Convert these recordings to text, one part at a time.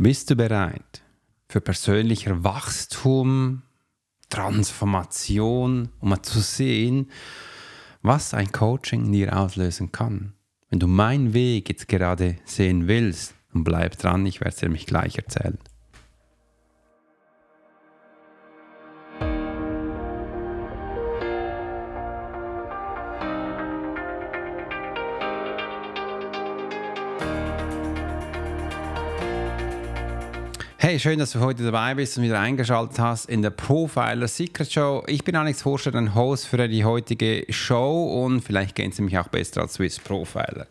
Bist du bereit für persönlicher Wachstum, Transformation, um mal zu sehen, was ein Coaching in dir auslösen kann? Wenn du meinen Weg jetzt gerade sehen willst, dann bleib dran, ich werde es dir nämlich gleich erzählen. Schön, dass du heute dabei bist und wieder eingeschaltet hast in der Profiler Secret Show. Ich bin Alex Forscher, dein Host für die heutige Show und vielleicht kennst du mich auch besser als Swiss Profiler.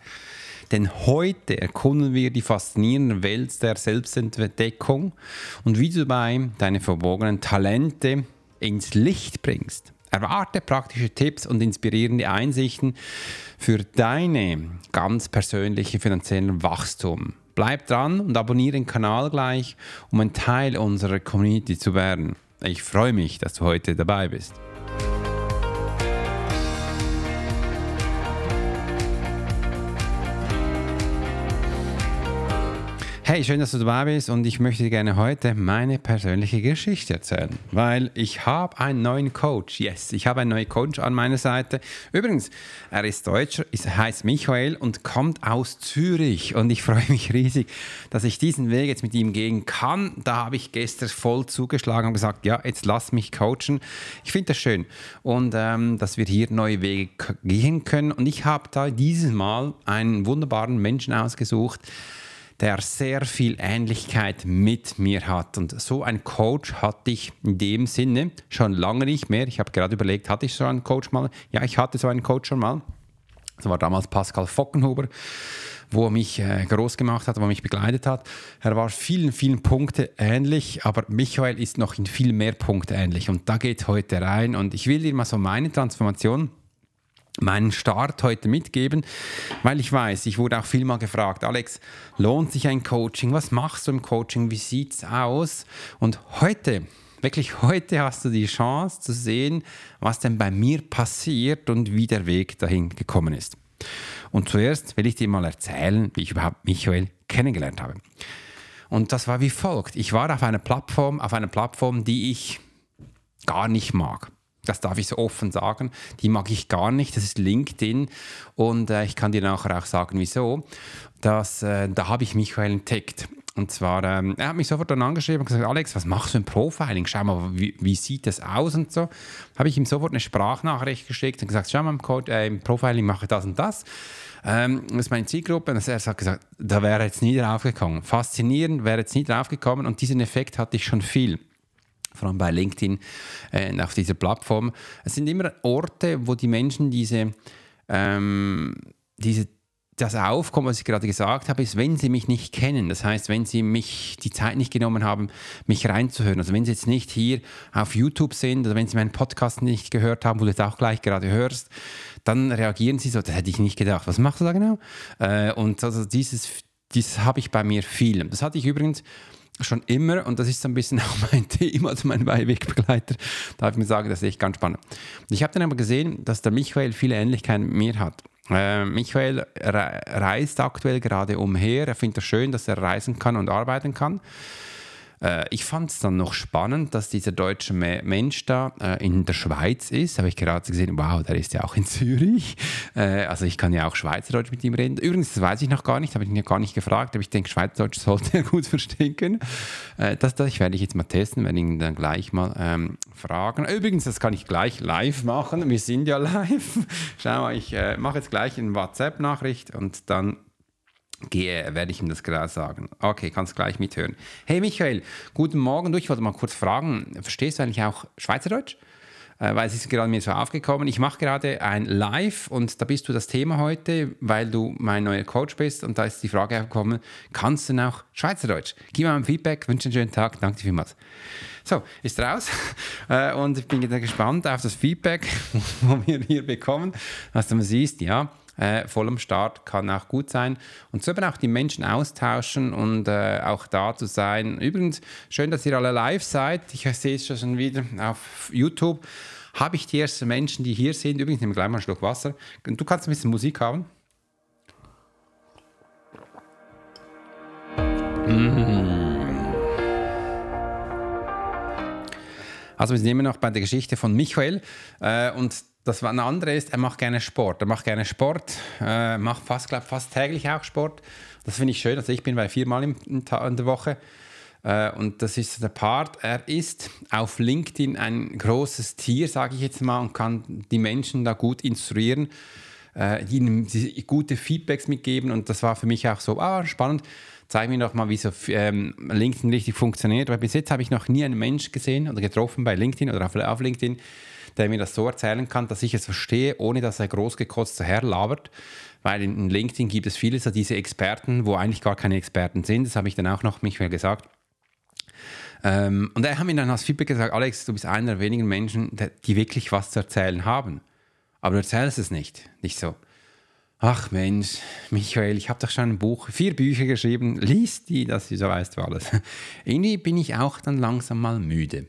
Denn heute erkunden wir die faszinierende Welt der Selbstentdeckung und wie du dabei deine verborgenen Talente ins Licht bringst. Erwarte praktische Tipps und inspirierende Einsichten für deine ganz persönliche finanzielle Wachstum. Bleib dran und abonniere den Kanal gleich, um ein Teil unserer Community zu werden. Ich freue mich, dass du heute dabei bist. Hey, schön, dass du dabei bist und ich möchte dir gerne heute meine persönliche Geschichte erzählen, weil ich habe einen neuen Coach. Yes, ich habe einen neuen Coach an meiner Seite. Übrigens, er ist Deutscher, er heißt Michael und kommt aus Zürich und ich freue mich riesig, dass ich diesen Weg jetzt mit ihm gehen kann. Da habe ich gestern voll zugeschlagen und gesagt, ja, jetzt lass mich coachen. Ich finde das schön und ähm, dass wir hier neue Wege gehen können und ich habe da dieses Mal einen wunderbaren Menschen ausgesucht, der sehr viel Ähnlichkeit mit mir hat. Und so ein Coach hatte ich in dem Sinne schon lange nicht mehr. Ich habe gerade überlegt, hatte ich so einen Coach mal? Ja, ich hatte so einen Coach schon mal. Das war damals Pascal Fockenhuber wo er mich äh, groß gemacht hat, wo er mich begleitet hat. Er war vielen, vielen Punkten ähnlich, aber Michael ist noch in viel mehr Punkten ähnlich. Und da geht heute rein. Und ich will dir mal so meine Transformation meinen Start heute mitgeben, weil ich weiß, ich wurde auch viel mal gefragt, Alex, lohnt sich ein Coaching? Was machst du im Coaching? Wie sieht es aus? Und heute, wirklich heute hast du die Chance zu sehen, was denn bei mir passiert und wie der Weg dahin gekommen ist. Und zuerst will ich dir mal erzählen, wie ich überhaupt Michael kennengelernt habe. Und das war wie folgt. Ich war auf einer Plattform, auf einer Plattform, die ich gar nicht mag das darf ich so offen sagen, die mag ich gar nicht, das ist LinkedIn und äh, ich kann dir nachher auch sagen, wieso. Das, äh, da habe ich Michael entdeckt. Und zwar, ähm, er hat mich sofort dann angeschrieben und gesagt, Alex, was machst du im Profiling? Schau mal, wie, wie sieht das aus und so. Habe ich ihm sofort eine Sprachnachricht geschickt und gesagt, schau mal, im, Code, äh, im Profiling mache ich das und das. Ähm, das ist meine Zielgruppe. Und er hat gesagt, da wäre jetzt nie drauf gekommen. Faszinierend, wäre jetzt nie drauf gekommen. Und diesen Effekt hatte ich schon viel vor allem bei LinkedIn äh, auf dieser Plattform. Es sind immer Orte, wo die Menschen diese, ähm, diese das Aufkommen, was ich gerade gesagt habe, ist, wenn sie mich nicht kennen. Das heißt, wenn sie mich die Zeit nicht genommen haben, mich reinzuhören. Also wenn sie jetzt nicht hier auf YouTube sind oder wenn sie meinen Podcast nicht gehört haben, wo du jetzt auch gleich gerade hörst, dann reagieren sie so, das hätte ich nicht gedacht. Was machst du da genau? Äh, und also dieses, dieses habe ich bei mir viel. Das hatte ich übrigens schon immer, und das ist so ein bisschen auch mein Thema, also mein Weihwegbegleiter, darf ich mir sagen, das ist echt ganz spannend. Ich habe dann aber gesehen, dass der Michael viele Ähnlichkeiten mit mir hat. Äh, Michael reist aktuell gerade umher. Er findet es schön, dass er reisen kann und arbeiten kann. Äh, ich fand es dann noch spannend, dass dieser deutsche Mensch da äh, in der Schweiz ist. Habe ich gerade gesehen, wow, der ist ja auch in Zürich. Äh, also ich kann ja auch Schweizerdeutsch mit ihm reden. Übrigens, das weiß ich noch gar nicht, habe ich ihn ja gar nicht gefragt, aber ich denke, Schweizerdeutsch sollte er gut verstehen können. das, das werde ich jetzt mal testen, werde ihn dann gleich mal ähm, fragen. Übrigens, das kann ich gleich live machen. Wir sind ja live. Schau mal, ich äh, mache jetzt gleich eine WhatsApp-Nachricht und dann gehe, werde ich ihm das gerade sagen. Okay, kannst gleich mithören. Hey Michael, guten Morgen. Du, ich wollte mal kurz fragen, verstehst du eigentlich auch Schweizerdeutsch? Äh, weil es ist gerade mir so aufgekommen. Ich mache gerade ein Live und da bist du das Thema heute, weil du mein neuer Coach bist und da ist die Frage gekommen, kannst du auch Schweizerdeutsch? Gib mir ein Feedback, wünsche einen schönen Tag, danke dir vielmals. So, ist raus äh, und ich bin gespannt auf das Feedback, wo wir hier bekommen, was du siehst, ja äh, voll am Start kann auch gut sein. Und so eben auch die Menschen austauschen und äh, auch da zu sein. Übrigens, schön, dass ihr alle live seid. Ich sehe es schon wieder auf YouTube. Habe ich die ersten Menschen, die hier sind? Übrigens, ich nehme gleich mal einen Schluck Wasser. Du kannst ein bisschen Musik haben. Mhm. Also wir sind immer noch bei der Geschichte von Michael äh, und das eine andere ist, er macht gerne Sport. Er macht gerne Sport, äh, macht fast, glaub, fast täglich auch Sport. Das finde ich schön. Also ich bin bei viermal in, in, in der Woche. Äh, und das ist der Part. Er ist auf LinkedIn ein großes Tier, sage ich jetzt mal, und kann die Menschen da gut instruieren, äh, ihnen gute Feedbacks mitgeben. Und das war für mich auch so ah, spannend zeig mir doch mal, wie so ähm, LinkedIn richtig funktioniert. Weil bis jetzt habe ich noch nie einen Mensch gesehen oder getroffen bei LinkedIn oder auf, auf LinkedIn, der mir das so erzählen kann, dass ich es verstehe, ohne dass er großgekotzt daherlabert. Weil in LinkedIn gibt es viele so diese Experten, wo eigentlich gar keine Experten sind. Das habe ich dann auch noch Michael gesagt. Ähm, und er hat mir dann als Feedback gesagt, Alex, du bist einer der wenigen Menschen, die wirklich was zu erzählen haben. Aber du erzählst es nicht. Nicht so. Ach Mensch, Michael, ich habe doch schon ein Buch, vier Bücher geschrieben, lies die, dass du so weißt du alles. Irgendwie bin ich auch dann langsam mal müde.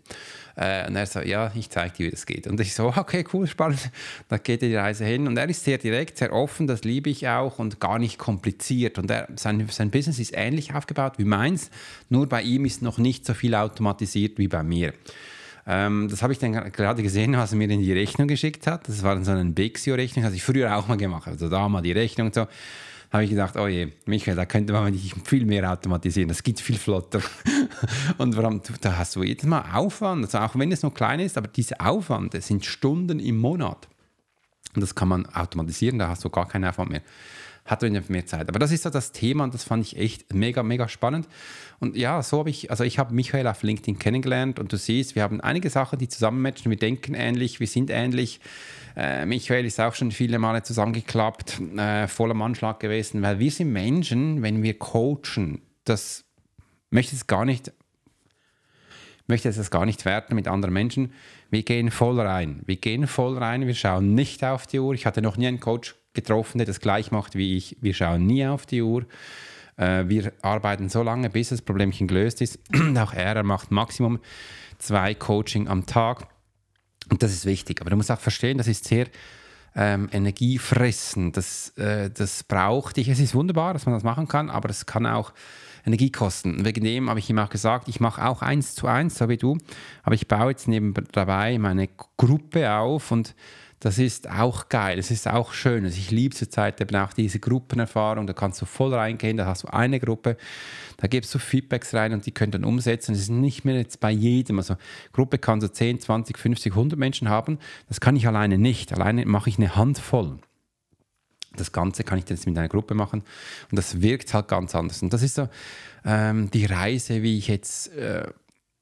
Äh, und er so, ja, ich zeige dir, wie das geht. Und ich so, okay, cool, spannend. Da geht die Reise hin. Und er ist sehr direkt, sehr offen, das liebe ich auch und gar nicht kompliziert. Und er, sein, sein Business ist ähnlich aufgebaut wie meins, nur bei ihm ist noch nicht so viel automatisiert wie bei mir. Ähm, das habe ich dann gerade gesehen, was er mir in die Rechnung geschickt hat. Das war so eine Bexio-Rechnung, das habe ich früher auch mal gemacht. Also da mal die Rechnung und so. Habe ich gedacht, oh je, Michael, da könnte man nicht viel mehr automatisieren, das geht viel flotter. und warum, da hast du jedes Mal Aufwand, also auch wenn es noch klein ist, aber diese Aufwand, das sind Stunden im Monat. Und das kann man automatisieren, da hast du gar keinen Aufwand mehr hat er mehr Zeit. Aber das ist so das Thema und das fand ich echt mega, mega spannend. Und ja, so habe ich, also ich habe Michael auf LinkedIn kennengelernt und du siehst, wir haben einige Sachen, die zusammenmatchen. Wir denken ähnlich, wir sind ähnlich. Äh, Michael ist auch schon viele Male zusammengeklappt, äh, voller Anschlag gewesen, weil wir sind Menschen, wenn wir coachen, das möchte ich gar nicht möchte es gar nicht werten mit anderen Menschen. Wir gehen voll rein. Wir gehen voll rein. Wir schauen nicht auf die Uhr. Ich hatte noch nie einen Coach getroffen, der das gleich macht wie ich. Wir schauen nie auf die Uhr. Äh, wir arbeiten so lange, bis das Problemchen gelöst ist. Auch er, er macht Maximum zwei Coaching am Tag. Und das ist wichtig. Aber du musst auch verstehen, das ist sehr ähm, energiefressen. Das, äh, das braucht dich. Es ist wunderbar, dass man das machen kann, aber es kann auch Energie kosten. Wegen dem habe ich ihm auch gesagt, ich mache auch eins zu eins, so wie du, aber ich baue jetzt neben dabei meine Gruppe auf und das ist auch geil, es ist auch schön. Also ich liebe zurzeit eben auch diese Gruppenerfahrung, da kannst du voll reingehen, da hast du eine Gruppe, da gibst du Feedbacks rein und die können dann umsetzen. Das ist nicht mehr jetzt bei jedem. Also Gruppe kann so 10, 20, 50, 100 Menschen haben, das kann ich alleine nicht. Alleine mache ich eine Handvoll. Das Ganze kann ich jetzt mit einer Gruppe machen und das wirkt halt ganz anders. Und das ist so ähm, die Reise, wie ich jetzt... Äh,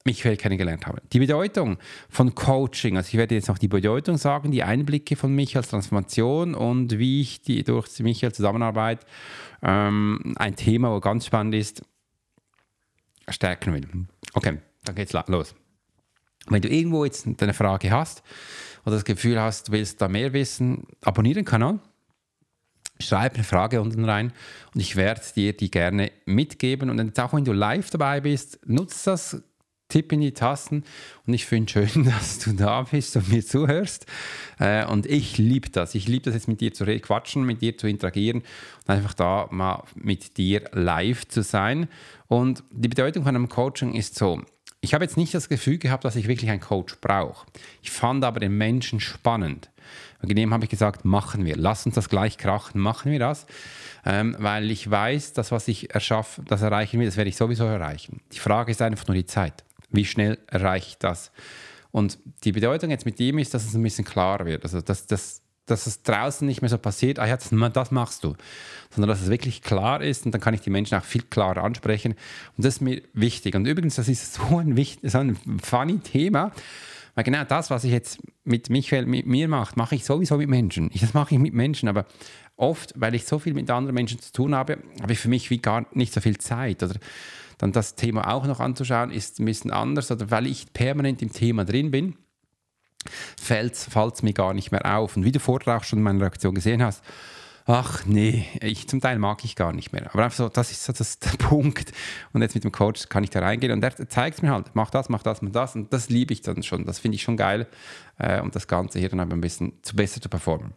Michael kennengelernt habe. Die Bedeutung von Coaching, also ich werde jetzt noch die Bedeutung sagen, die Einblicke von mich als Transformation und wie ich die durch Michael Zusammenarbeit ähm, ein Thema, wo ganz spannend ist, stärken will. Okay, dann geht's los. Wenn du irgendwo jetzt eine Frage hast oder das Gefühl hast, du willst da mehr wissen, abonniere den Kanal. Schreib eine Frage unten rein und ich werde dir die gerne mitgeben. Und auch wenn du live dabei bist, nutze das Tipp in die Tasten. Und ich finde schön, dass du da bist und mir zuhörst. Äh, und ich liebe das. Ich liebe das jetzt mit dir zu quatschen, mit dir zu interagieren und einfach da mal mit dir live zu sein. Und die Bedeutung von einem Coaching ist so. Ich habe jetzt nicht das Gefühl gehabt, dass ich wirklich einen Coach brauche. Ich fand aber den Menschen spannend. Wegen dem habe ich gesagt, machen wir. Lass uns das gleich krachen, machen wir das. Ähm, weil ich weiß, dass was ich erschaffe, das erreichen will, das werde ich sowieso erreichen. Die Frage ist einfach nur die Zeit. Wie schnell ich das? Und die Bedeutung jetzt mit ihm ist, dass es ein bisschen klarer wird. Also, dass, dass, dass es draußen nicht mehr so passiert, ah ja, das, das machst du, sondern dass es wirklich klar ist und dann kann ich die Menschen auch viel klarer ansprechen. Und das ist mir wichtig. Und übrigens, das ist so ein, so ein funny Thema, weil genau das, was ich jetzt mit Michael, mit mir mache, mache ich sowieso mit Menschen. das mache ich mit Menschen, aber oft, weil ich so viel mit anderen Menschen zu tun habe, habe ich für mich wie gar nicht so viel Zeit. Oder dann das Thema auch noch anzuschauen, ist ein bisschen anders. Oder weil ich permanent im Thema drin bin, fällt es mir gar nicht mehr auf. Und wie du vorher auch schon in meiner Reaktion gesehen hast, ach nee, ich zum Teil mag ich gar nicht mehr. Aber einfach so, das ist so das, der Punkt. Und jetzt mit dem Coach kann ich da reingehen und er zeigt mir halt, mach das, mach das, mach das. Und das liebe ich dann schon. Das finde ich schon geil, äh, um das Ganze hier dann ein bisschen zu besser zu performen.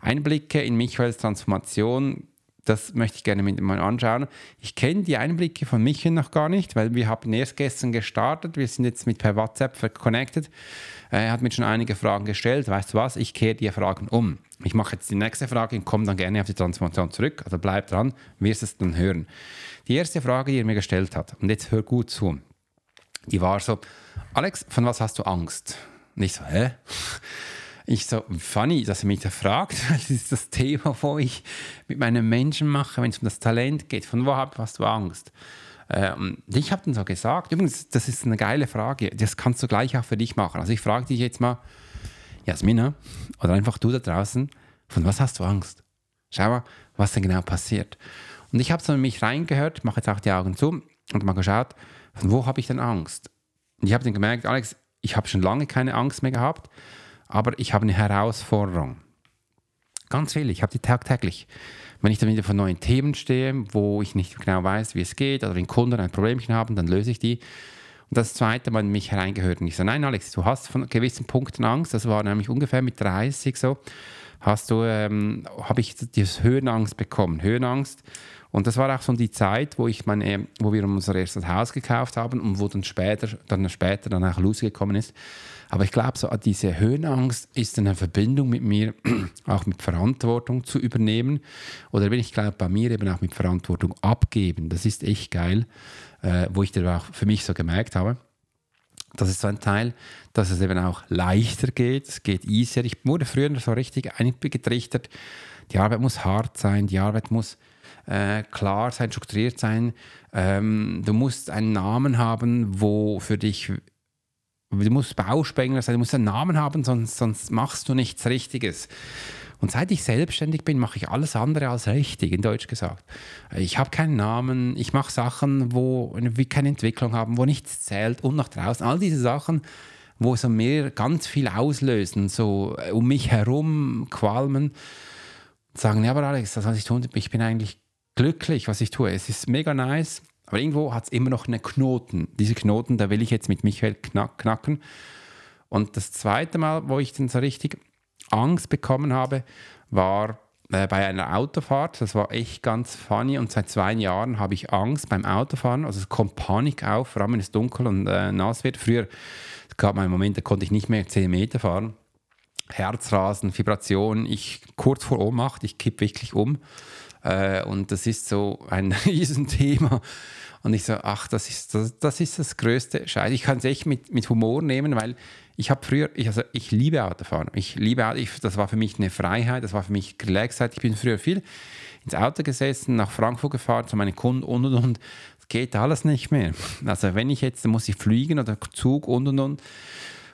Einblicke in Michaels Transformation das möchte ich gerne mit mal anschauen. Ich kenne die Einblicke von Michael noch gar nicht, weil wir haben erst gestern gestartet. Wir sind jetzt mit per WhatsApp connected. Er hat mir schon einige Fragen gestellt. Weißt du was? Ich kehre die Fragen um. Ich mache jetzt die nächste Frage und komme dann gerne auf die Transformation zurück. Also bleib dran, wirst es dann hören. Die erste Frage, die er mir gestellt hat, und jetzt hör gut zu, die war so, Alex, von was hast du Angst? Und ich so, hä? Ich so, funny, dass er mich da fragt, weil das ist das Thema, wo ich mit meinen Menschen mache, wenn es um das Talent geht. Von wo hast du Angst? Ähm, ich habe dann so gesagt, übrigens, das ist eine geile Frage, das kannst du gleich auch für dich machen. Also ich frage dich jetzt mal, Jasmina, oder einfach du da draußen, von was hast du Angst? Schau mal, was denn genau passiert. Und ich habe so in mich reingehört, mache jetzt auch die Augen zu und mal geschaut, von wo habe ich denn Angst? Und ich habe dann gemerkt, Alex, ich habe schon lange keine Angst mehr gehabt, aber ich habe eine Herausforderung. Ganz viel, ich habe die tagtäglich. Wenn ich dann wieder vor neuen Themen stehe, wo ich nicht genau weiß, wie es geht, oder wenn Kunden ein Problemchen haben, dann löse ich die. Und das zweite Mal in mich hereingehört. Und ich so, nein, Alex, du hast von gewissen Punkten Angst. Das war nämlich ungefähr mit 30 so. Hast du, ähm, habe ich diese Höhenangst bekommen. Höhenangst. Und das war auch so die Zeit, wo ich meine, wo wir unser erstes Haus gekauft haben und wo dann später, dann später dann auch losgekommen ist. Aber ich glaube, so diese Höhenangst ist eine Verbindung mit mir, auch mit Verantwortung zu übernehmen. Oder wenn ich glaube, bei mir eben auch mit Verantwortung abgeben. Das ist echt geil, äh, wo ich dann auch für mich so gemerkt habe. Das ist so ein Teil, dass es eben auch leichter geht. Es geht easier. Ich wurde früher so richtig eingetrichtert. Die Arbeit muss hart sein, die Arbeit muss äh, klar sein, strukturiert sein. Ähm, du musst einen Namen haben, wo für dich Du musst Bauspengler sein, du musst einen Namen haben, sonst, sonst machst du nichts Richtiges. Und seit ich selbstständig bin, mache ich alles andere als richtig, in Deutsch gesagt. Ich habe keinen Namen, ich mache Sachen, wo wir keine Entwicklung haben, wo nichts zählt und nach draußen. All diese Sachen, wo so mir ganz viel auslösen, so äh, um mich herum qualmen. Sagen, ja, aber Alex, das, was ich tue, ich bin eigentlich glücklich, was ich tue. Es ist mega nice. Aber irgendwo hat es immer noch einen Knoten. Diese Knoten, da will ich jetzt mit Michael knack, knacken. Und das zweite Mal, wo ich dann so richtig Angst bekommen habe, war äh, bei einer Autofahrt. Das war echt ganz funny. Und seit zwei Jahren habe ich Angst beim Autofahren. Also es kommt Panik auf, vor allem wenn es dunkel und äh, nass wird. Früher gab es einen Moment, da konnte ich nicht mehr 10 Meter fahren. Herzrasen, Vibration, ich kurz vor Ohnmacht, ich kipp wirklich um. Äh, und das ist so ein Riesenthema. Und ich so, ach, das ist das, das, ist das größte Scheiß. Ich kann es echt mit, mit Humor nehmen, weil ich habe früher, ich, also ich liebe Autofahren. Ich liebe Auto, ich, das war für mich eine Freiheit, das war für mich Relaxheit. Ich bin früher viel ins Auto gesessen, nach Frankfurt gefahren, zu meinen Kunden und und und. Das geht alles nicht mehr. Also wenn ich jetzt, dann muss ich fliegen oder Zug und und und.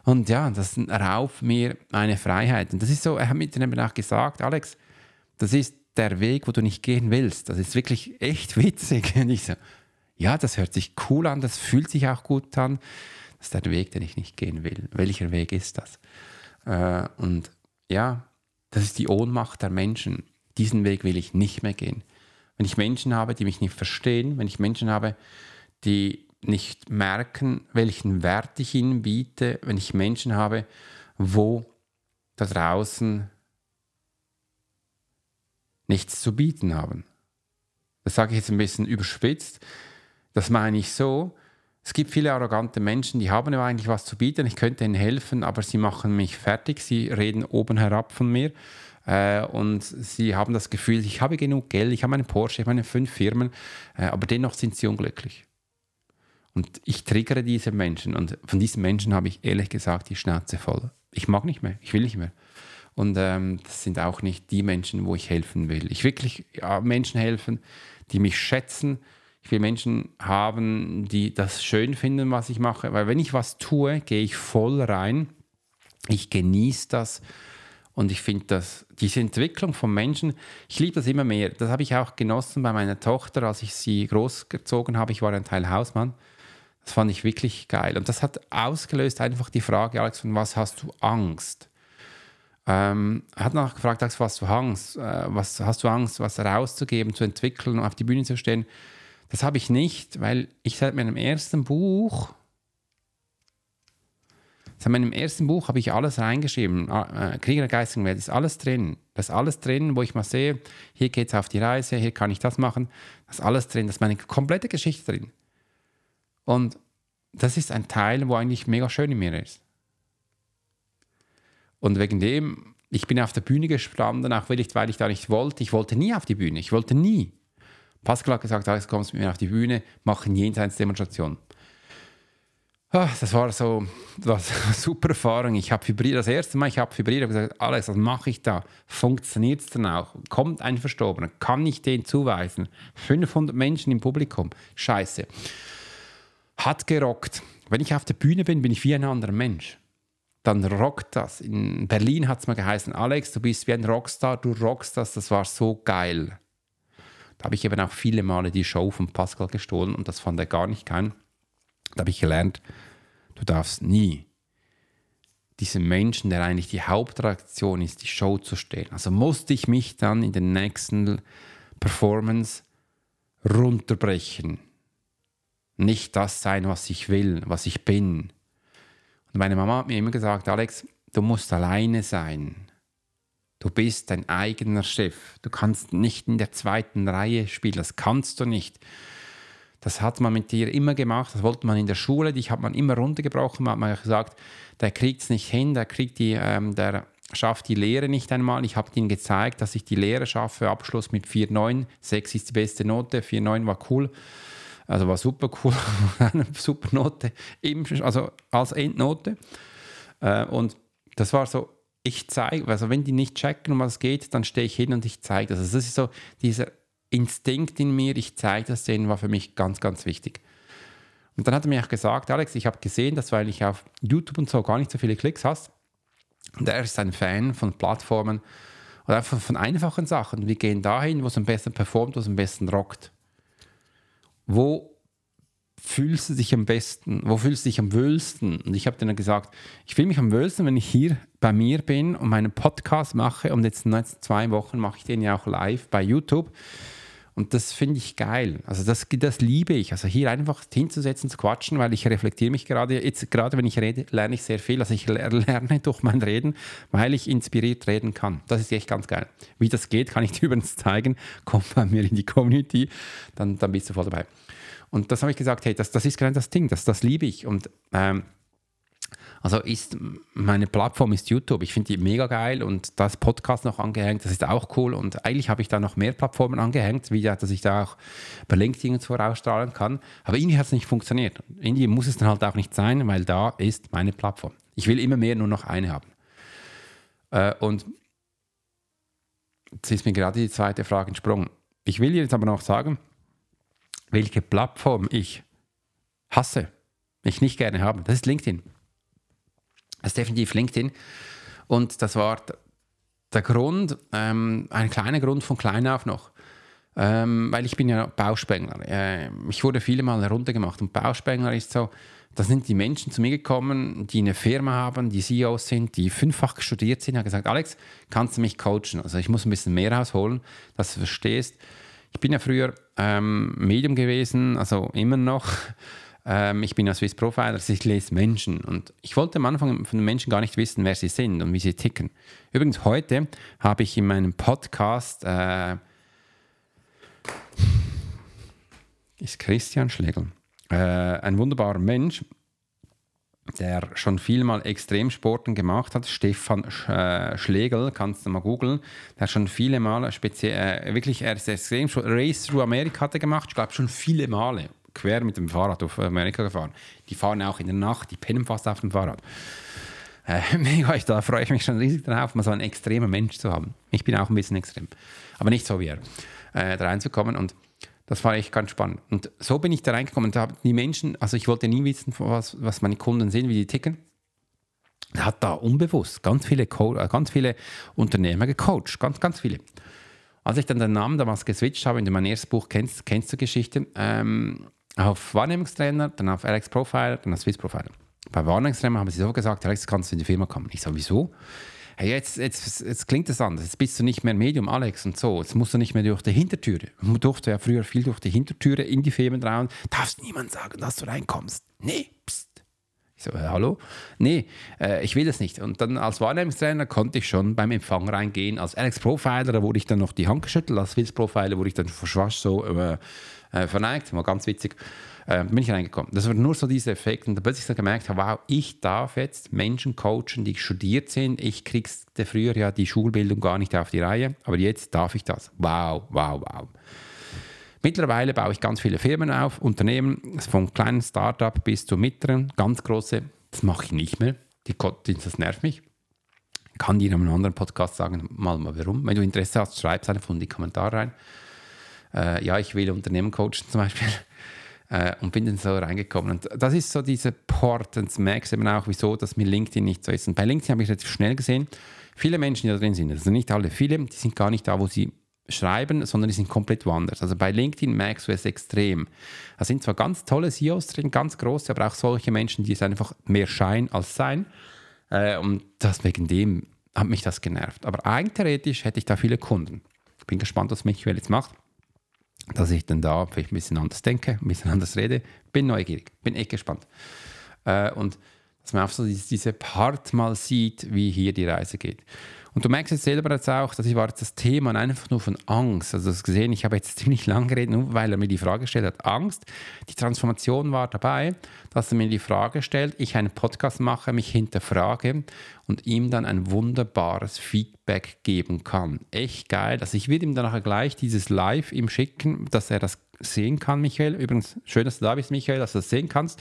Und ja, das raubt mir eine Freiheit. Und das ist so, er hat mir dann auch gesagt, Alex, das ist der Weg, wo du nicht gehen willst. Das ist wirklich echt witzig. Und ich so, ja, das hört sich cool an, das fühlt sich auch gut an. Ist der Weg, den ich nicht gehen will. Welcher Weg ist das? Äh, und ja, das ist die Ohnmacht der Menschen. Diesen Weg will ich nicht mehr gehen. Wenn ich Menschen habe, die mich nicht verstehen, wenn ich Menschen habe, die nicht merken, welchen Wert ich ihnen biete, wenn ich Menschen habe, wo da draußen nichts zu bieten haben. Das sage ich jetzt ein bisschen überspitzt. Das meine ich so. Es gibt viele arrogante Menschen, die haben eigentlich was zu bieten. Ich könnte ihnen helfen, aber sie machen mich fertig. Sie reden oben herab von mir. Äh, und sie haben das Gefühl, ich habe genug Geld, ich habe einen Porsche, ich habe meine fünf Firmen, äh, aber dennoch sind sie unglücklich. Und ich triggere diese Menschen und von diesen Menschen habe ich ehrlich gesagt die Schnauze voll. Ich mag nicht mehr, ich will nicht mehr. Und ähm, das sind auch nicht die Menschen, wo ich helfen will. Ich wirklich ja, Menschen helfen, die mich schätzen. Ich will Menschen haben, die das schön finden, was ich mache. Weil wenn ich was tue, gehe ich voll rein. Ich genieße das. Und ich finde, dass diese Entwicklung von Menschen, ich liebe das immer mehr. Das habe ich auch genossen bei meiner Tochter, als ich sie großgezogen habe. Ich war ein Teil Hausmann. Das fand ich wirklich geil. Und das hat ausgelöst einfach die Frage, Alex, von was hast du Angst? Ähm, hat nachgefragt, was du Angst, äh, was hast du Angst, was rauszugeben, zu entwickeln, auf die Bühne zu stehen? Das habe ich nicht, weil ich seit meinem ersten Buch, in meinem ersten Buch habe ich alles reingeschrieben. Ah, äh, Krieger der geistigen Welt ist alles drin. Das ist alles drin, wo ich mal sehe, hier geht es auf die Reise, hier kann ich das machen. Das ist alles drin. Das ist meine komplette Geschichte drin. Und das ist ein Teil, wo eigentlich mega schön in mir ist. Und wegen dem, ich bin auf der Bühne gestanden, auch weil ich, weil ich da nicht wollte. Ich wollte nie auf die Bühne. Ich wollte nie. Pascal hat gesagt, jetzt kommst mit mir auf die Bühne, machen Jenseitsdemonstration. Oh, das war so das war eine super Erfahrung. Ich habe vibriert, das erste Mal, ich habe vibriert, habe gesagt, alles, was mache ich da? Funktioniert es dann auch? Kommt ein Verstorbener? Kann ich den zuweisen? 500 Menschen im Publikum. Scheiße. Hat gerockt. Wenn ich auf der Bühne bin, bin ich wie ein anderer Mensch. Dann rockt das. In Berlin hat es mal geheißen, Alex, du bist wie ein Rockstar, du rockst das, das war so geil. Da habe ich eben auch viele Male die Show von Pascal gestohlen und das fand er gar nicht geil. Da habe ich gelernt, du darfst nie diesem Menschen, der eigentlich die Hauptreaktion ist, die Show zu stehen. Also musste ich mich dann in der nächsten Performance runterbrechen. Nicht das sein, was ich will, was ich bin. Und meine Mama hat mir immer gesagt, Alex, du musst alleine sein. Du bist dein eigener Chef. Du kannst nicht in der zweiten Reihe spielen. Das kannst du nicht. Das hat man mit dir immer gemacht, das wollte man in der Schule, dich hat man immer runtergebrochen, man hat man gesagt, der kriegt es nicht hin, der kriegt die, ähm, der schafft die Lehre nicht einmal. Ich habe ihnen gezeigt, dass ich die Lehre schaffe, Abschluss mit 4,9, 6 ist die beste Note, 4,9 war cool, also war super cool, eine super Note, also als Endnote. Äh, und das war so, ich zeige, also wenn die nicht checken, um was es geht, dann stehe ich hin und ich zeige das. Also das ist so dieser Instinkt in mir, ich zeige das denen, war für mich ganz, ganz wichtig. Und dann hat er mir auch gesagt, Alex, ich habe gesehen, dass du eigentlich auf YouTube und so gar nicht so viele Klicks hast. Und er ist ein Fan von Plattformen oder einfach von einfachen Sachen. Wir gehen dahin, wo es am besten performt, wo es am besten rockt. Wo fühlst du dich am besten? Wo fühlst du dich am wöhlsten? Und ich habe dann gesagt, ich fühle mich am wöhlsten, wenn ich hier bei mir bin und meinen Podcast mache. Und jetzt in den letzten zwei Wochen mache ich den ja auch live bei YouTube. Und das finde ich geil. Also das, das liebe ich. Also hier einfach hinzusetzen, zu quatschen, weil ich reflektiere mich gerade. Jetzt gerade wenn ich rede, lerne ich sehr viel. Also ich lerne durch mein Reden, weil ich inspiriert reden kann. Das ist echt ganz geil. Wie das geht, kann ich dir übrigens zeigen. Komm bei mir in die Community, dann, dann bist du voll dabei. Und das habe ich gesagt, hey, das, das ist gerade das Ding, das, das liebe ich. Und ähm, also ist meine Plattform ist YouTube. Ich finde die mega geil und das Podcast noch angehängt, das ist auch cool. Und eigentlich habe ich da noch mehr Plattformen angehängt, wie dass ich da auch bei LinkedIn und so rausstrahlen kann. Aber irgendwie hat es nicht funktioniert. Irgendwie muss es dann halt auch nicht sein, weil da ist meine Plattform. Ich will immer mehr nur noch eine haben. Äh, und jetzt ist mir gerade die zweite Frage entsprungen. Ich will jetzt aber noch sagen, welche Plattform ich hasse, ich nicht gerne habe. Das ist LinkedIn. Das ist definitiv LinkedIn. Und das war der Grund, ähm, ein kleiner Grund von klein auf noch. Ähm, weil ich bin ja Bauspengler. Äh, ich wurde viele Mal heruntergemacht. Und Bauspengler ist so, da sind die Menschen zu mir gekommen, die eine Firma haben, die CEOs sind, die fünffach studiert sind, haben gesagt, Alex, kannst du mich coachen? Also ich muss ein bisschen mehr rausholen, dass du verstehst. Ich bin ja früher ähm, Medium gewesen, also immer noch. Ähm, ich bin ja Swiss Profiler, also ich lese Menschen und ich wollte am Anfang von den Menschen gar nicht wissen, wer sie sind und wie sie ticken. Übrigens, heute habe ich in meinem Podcast äh, ist Christian Schlegel, äh, ein wunderbarer Mensch, der schon viel mal Extremsporten gemacht hat, Stefan Sch äh, Schlegel, kannst du mal googeln, der schon viele Male speziell, äh, wirklich, er ist extrem, Race through America hat er gemacht, ich glaube schon viele Male quer mit dem Fahrrad auf Amerika gefahren. Die fahren auch in der Nacht, die pennen fast auf dem Fahrrad. Äh, da freue ich mich schon riesig drauf, mal so einen extremen Mensch zu haben. Ich bin auch ein bisschen extrem, aber nicht so wie er, äh, da reinzukommen und das war echt ganz spannend. Und so bin ich da reingekommen. Da die Menschen, also ich wollte nie wissen, was, was meine Kunden sehen, wie die ticken. Hat da unbewusst ganz viele, Co äh, ganz viele Unternehmer gecoacht, ganz, ganz viele. Als ich dann den Namen damals geswitcht habe, in meinem ersten Buch Kennst, kennst du Geschichte, ähm, auf Wahrnehmungstrainer, dann auf Alex Profiler, dann auf Swiss Profiler. Bei Wahrnehmungstrainer haben sie so gesagt, Alex, kannst du in die Firma kommen? Ich so, wieso? Hey, jetzt, jetzt, jetzt klingt es anders. Jetzt bist du nicht mehr Medium, Alex und so. Jetzt musst du nicht mehr durch die Hintertüre. Man durfte ja früher viel durch die Hintertüre in die Firmen rein. Darfst niemand sagen, dass du reinkommst. Nee, pst. Ich so, äh, hallo? Nee, äh, ich will das nicht. Und dann als Wahrnehmungstrainer konnte ich schon beim Empfang reingehen. Als Alex Profiler, da wurde ich dann noch die Hand geschüttelt. Als Wills Profiler wurde ich dann fast so äh, äh, verneigt. War ganz witzig. Äh, bin ich reingekommen. Das war nur so dieser Effekt. Und da plötzlich so gemerkt habe, wow, ich darf jetzt Menschen coachen, die studiert sind. Ich kriegte früher ja die Schulbildung gar nicht auf die Reihe. Aber jetzt darf ich das. Wow, wow, wow. Mittlerweile baue ich ganz viele Firmen auf, Unternehmen, von kleinen Start-up bis zu mittleren, ganz große. Das mache ich nicht mehr. Die, das nervt mich. Ich kann dir in einem anderen Podcast sagen, mal, mal warum. Wenn du Interesse hast, schreib es einfach in die Kommentare rein. Äh, ja, ich will Unternehmen coachen zum Beispiel. Äh, und bin dann so reingekommen. Und das ist so diese Port. Und merkst eben auch, wieso das mit LinkedIn nicht so ist. Und bei LinkedIn habe ich relativ schnell gesehen, viele Menschen, die da drin sind, also nicht alle, viele, die sind gar nicht da, wo sie schreiben, sondern die sind komplett woanders. Also bei LinkedIn merkst du es extrem. Da sind zwar ganz tolle CEOs drin, ganz große, aber auch solche Menschen, die es einfach mehr Schein als Sein. Äh, und das wegen dem hat mich das genervt. Aber eigentlich hätte ich da viele Kunden. Ich bin gespannt, was Michael jetzt macht. Dass ich dann da vielleicht ein bisschen anders denke, ein bisschen anders rede. Bin neugierig, bin echt gespannt. Äh, und dass man auch so diese Part mal sieht, wie hier die Reise geht. Und du merkst jetzt selber jetzt auch, dass ich war jetzt das Thema einfach nur von Angst. Also das gesehen, ich habe jetzt ziemlich lange geredet, nur weil er mir die Frage gestellt hat, Angst. Die Transformation war dabei, dass er mir die Frage stellt, ich einen Podcast mache, mich hinterfrage und ihm dann ein wunderbares Feedback geben kann. Echt geil. Also ich will ihm dann nachher gleich dieses Live ihm schicken, dass er das sehen kann, Michael. Übrigens, schön, dass du da bist, Michael, dass du das sehen kannst.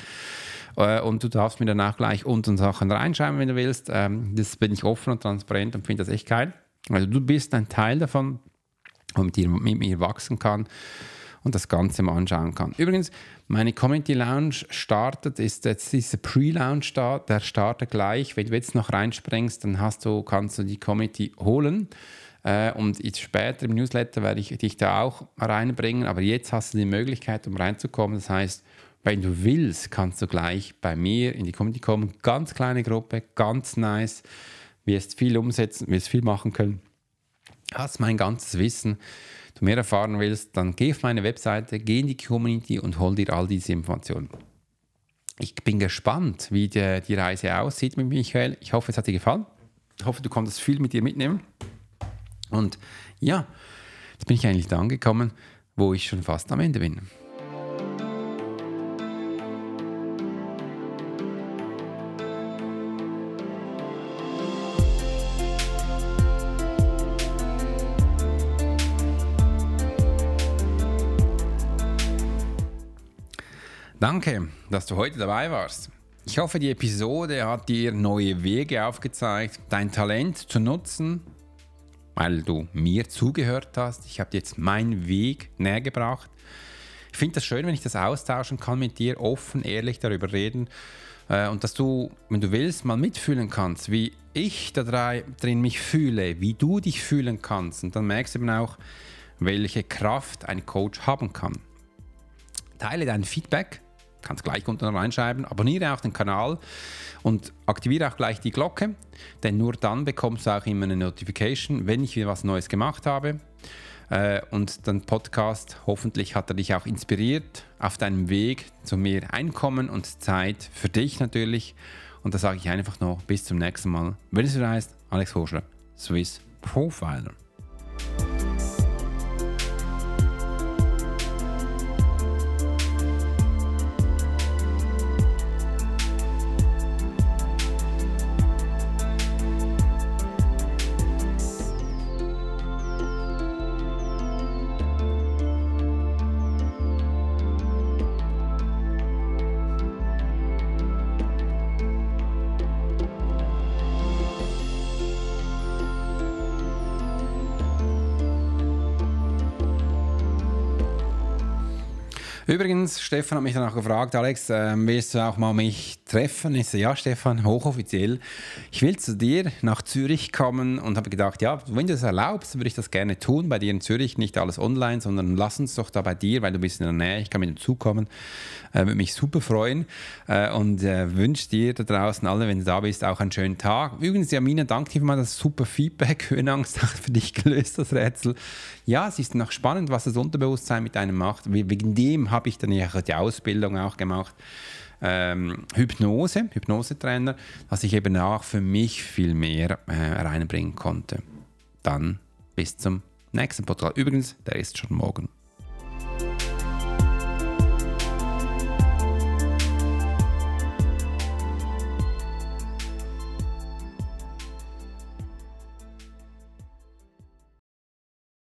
Äh, und du darfst mir danach gleich unten Sachen reinschreiben, wenn du willst. Ähm, das bin ich offen und transparent und finde das echt geil. Also du bist ein Teil davon und mit, dir, mit mir wachsen kann und das Ganze mal anschauen kann. Übrigens, meine Community Lounge startet, ist jetzt dieser Pre-Lounge start, der startet gleich. Wenn du jetzt noch reinspringst, dann hast du, kannst du die Community holen. Äh, und jetzt später im Newsletter werde ich dich da auch reinbringen. Aber jetzt hast du die Möglichkeit, um reinzukommen. Das heißt, wenn du willst, kannst du gleich bei mir in die Community kommen. Ganz kleine Gruppe, ganz nice. Wirst viel umsetzen, wirst viel machen können. Hast mein ganzes Wissen. Du mehr erfahren willst, dann geh auf meine Webseite, geh in die Community und hol dir all diese Informationen. Ich bin gespannt, wie die, die Reise aussieht mit Michael. Ich hoffe, es hat dir gefallen. Ich hoffe, du konntest viel mit dir mitnehmen. Und ja, jetzt bin ich eigentlich da angekommen, wo ich schon fast am Ende bin. Danke, dass du heute dabei warst. Ich hoffe, die Episode hat dir neue Wege aufgezeigt, dein Talent zu nutzen, weil du mir zugehört hast. Ich habe dir jetzt meinen Weg näher gebracht. Ich finde das schön, wenn ich das austauschen kann mit dir, offen, ehrlich darüber reden äh, und dass du, wenn du willst, mal mitfühlen kannst, wie ich da drin mich fühle, wie du dich fühlen kannst. Und dann merkst du eben auch, welche Kraft ein Coach haben kann. Teile dein Feedback kannst gleich unten reinschreiben. Abonniere auch den Kanal und aktiviere auch gleich die Glocke, denn nur dann bekommst du auch immer eine Notification, wenn ich wieder was Neues gemacht habe. Äh, und den Podcast, hoffentlich hat er dich auch inspiriert auf deinem Weg zu mehr Einkommen und Zeit für dich natürlich. Und da sage ich einfach noch bis zum nächsten Mal. Wenn es wieder heißt, Alex Hoschler, Swiss Profiler. Übrigens, Stefan hat mich danach gefragt, Alex, äh, willst du auch mal mich treffen? Ich so, ja, Stefan, hochoffiziell. Ich will zu dir nach Zürich kommen und habe gedacht, ja, wenn du es erlaubst, würde ich das gerne tun. Bei dir in Zürich, nicht alles online, sondern lass uns doch da bei dir, weil du bist in der Nähe, ich kann mit dem Zug kommen. Äh, würde mich super freuen äh, und äh, wünsche dir da draußen alle, wenn du da bist, auch einen schönen Tag. Übrigens, Jamina, danke dir für mal das super Feedback. Höhenangst hat für dich gelöst, das Rätsel. Ja, es ist noch spannend, was das Unterbewusstsein mit einem macht. Wegen dem habe ich dann ja die Ausbildung auch gemacht. Ähm, Hypnose, Hypnosetrainer, dass ich eben auch für mich viel mehr äh, reinbringen konnte. Dann bis zum nächsten Podcast. Übrigens, der ist schon morgen.